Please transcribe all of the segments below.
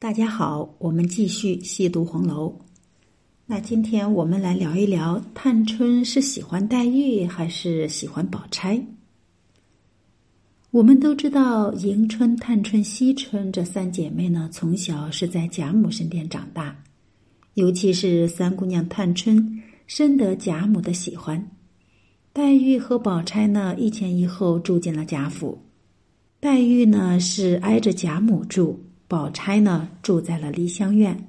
大家好，我们继续细读红楼。那今天我们来聊一聊，探春是喜欢黛玉还是喜欢宝钗？我们都知道，迎春、探春、惜春这三姐妹呢，从小是在贾母身边长大，尤其是三姑娘探春，深得贾母的喜欢。黛玉和宝钗呢，一前一后住进了贾府。黛玉呢，是挨着贾母住。宝钗呢，住在了梨香院。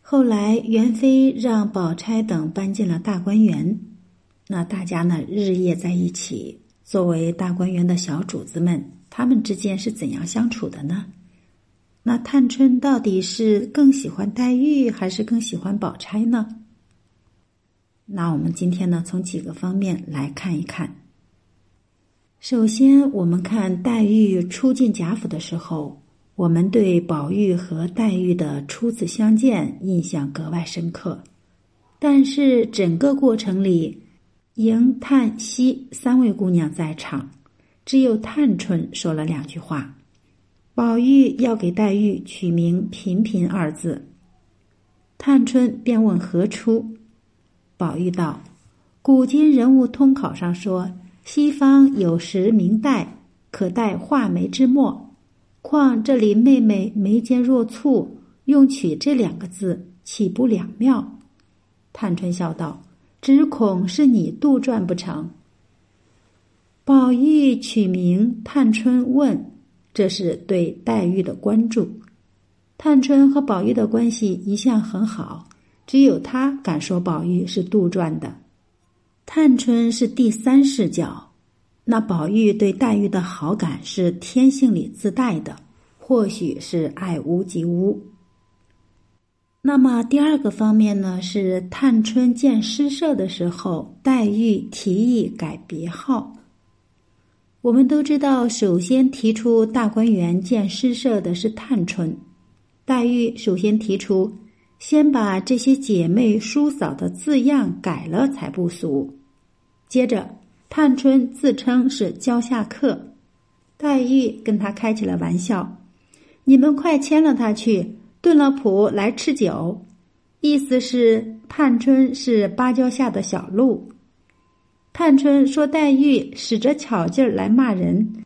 后来元妃让宝钗等搬进了大观园，那大家呢日夜在一起。作为大观园的小主子们，他们之间是怎样相处的呢？那探春到底是更喜欢黛玉，还是更喜欢宝钗呢？那我们今天呢，从几个方面来看一看。首先，我们看黛玉初进贾府的时候。我们对宝玉和黛玉的初次相见印象格外深刻，但是整个过程里，迎、探、惜三位姑娘在场，只有探春说了两句话。宝玉要给黛玉取名“频频”二字，探春便问何出，宝玉道：“古今人物通考上说，西方有时名黛，可代画眉之墨。”况这林妹妹眉间若蹙，用取这两个字，岂不两妙？探春笑道：“只恐是你杜撰不成。”宝玉取名探春问，这是对黛玉的关注。探春和宝玉的关系一向很好，只有他敢说宝玉是杜撰的。探春是第三视角。那宝玉对黛玉的好感是天性里自带的，或许是爱屋及乌。那么第二个方面呢，是探春见诗社的时候，黛玉提议改别号。我们都知道，首先提出大观园建诗社的是探春，黛玉首先提出先把这些姐妹叔嫂的字样改了才不俗，接着。探春自称是教下客，黛玉跟他开起了玩笑：“你们快牵了他去，炖了谱来吃酒。”意思是探春是芭蕉下的小鹿。探春说：“黛玉使着巧劲儿来骂人，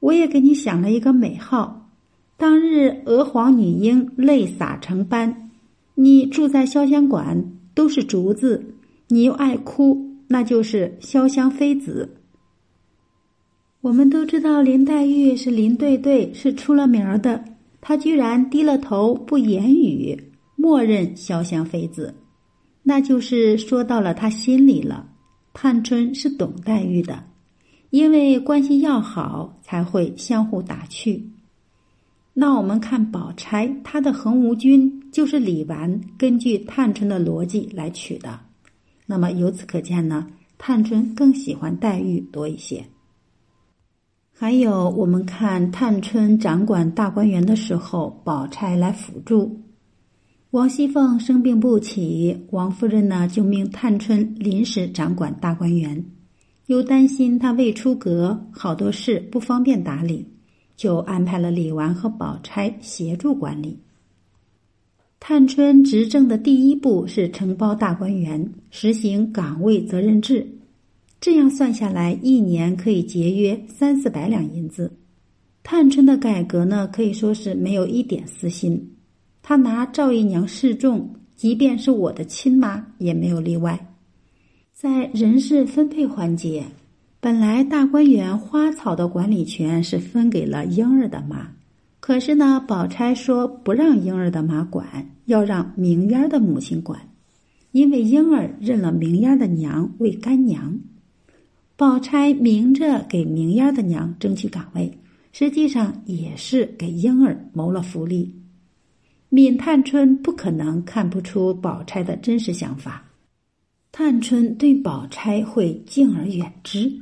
我也给你想了一个美号。当日娥皇女英泪洒成斑，你住在潇湘馆，都是竹子，你又爱哭。”那就是潇湘妃子。我们都知道林黛玉是林对对，是出了名儿的。她居然低了头不言语，默认潇湘妃子，那就是说到了她心里了。探春是懂黛玉的，因为关系要好，才会相互打趣。那我们看宝钗，她的横无君就是李纨根据探春的逻辑来取的。那么由此可见呢，探春更喜欢黛玉多一些。还有，我们看探春掌管大观园的时候，宝钗来辅助。王熙凤生病不起，王夫人呢就命探春临时掌管大观园，又担心她未出阁，好多事不方便打理，就安排了李纨和宝钗协助管理。探春执政的第一步是承包大观园，实行岗位责任制。这样算下来，一年可以节约三四百两银子。探春的改革呢，可以说是没有一点私心。她拿赵姨娘示众，即便是我的亲妈，也没有例外。在人事分配环节，本来大观园花草的管理权是分给了婴儿的妈。可是呢，宝钗说不让婴儿的妈管，要让明烟的母亲管，因为婴儿认了明烟的娘为干娘。宝钗明着给明烟的娘争取岗位，实际上也是给婴儿谋了福利。闵探春不可能看不出宝钗的真实想法，探春对宝钗会敬而远之。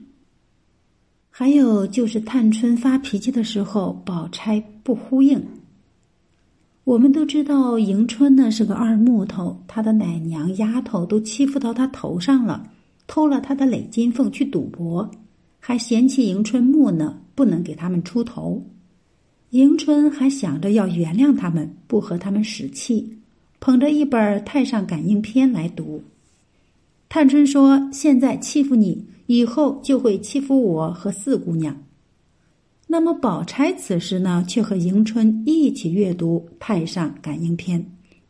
还有就是探春发脾气的时候，宝钗不呼应。我们都知道迎春呢是个二木头，她的奶娘丫头都欺负到她头上了，偷了她的累金凤去赌博，还嫌弃迎春木讷，不能给他们出头。迎春还想着要原谅他们，不和他们使气，捧着一本《太上感应篇》来读。探春说：“现在欺负你，以后就会欺负我和四姑娘。”那么宝钗此时呢，却和迎春一起阅读《太上感应篇》，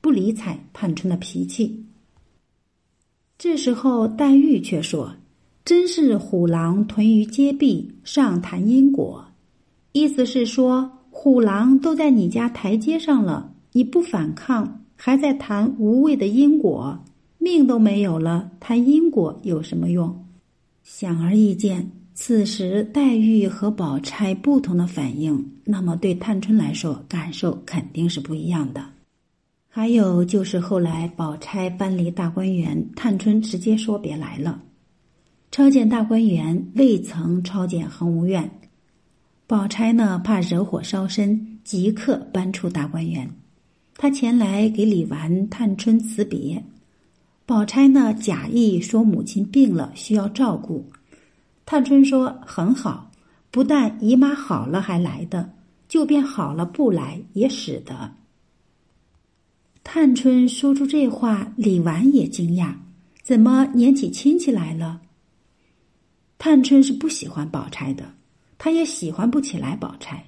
不理睬探春的脾气。这时候黛玉却说：“真是虎狼屯于阶壁，上谈因果。”意思是说，虎狼都在你家台阶上了，你不反抗，还在谈无谓的因果，命都没有了，谈因果有什么用？显而易见。此时，黛玉和宝钗不同的反应，那么对探春来说，感受肯定是不一样的。还有就是后来宝钗搬离大观园，探春直接说别来了。抄检大观园未曾抄检恒芜院，宝钗呢怕惹火烧身，即刻搬出大观园。她前来给李纨、探春辞别，宝钗呢假意说母亲病了，需要照顾。探春说：“很好，不但姨妈好了还来的，就便好了不来也使得。”探春说出这话，李纨也惊讶：“怎么撵起亲戚来了？”探春是不喜欢宝钗的，她也喜欢不起来宝钗，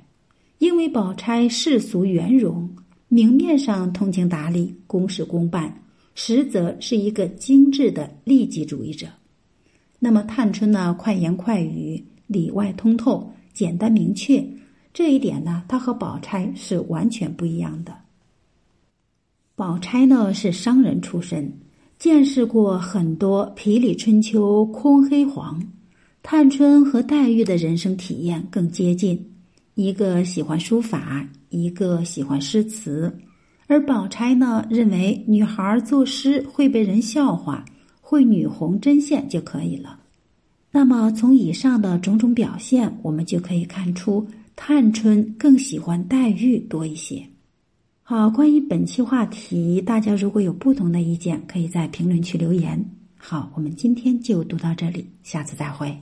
因为宝钗世俗圆融，明面上通情达理、公事公办，实则是一个精致的利己主义者。那么，探春呢？快言快语，里外通透，简单明确。这一点呢，她和宝钗是完全不一样的。宝钗呢是商人出身，见识过很多皮里春秋、空黑黄。探春和黛玉的人生体验更接近，一个喜欢书法，一个喜欢诗词，而宝钗呢认为女孩作诗会被人笑话。会女红针线就可以了。那么从以上的种种表现，我们就可以看出，探春更喜欢黛玉多一些。好，关于本期话题，大家如果有不同的意见，可以在评论区留言。好，我们今天就读到这里，下次再会。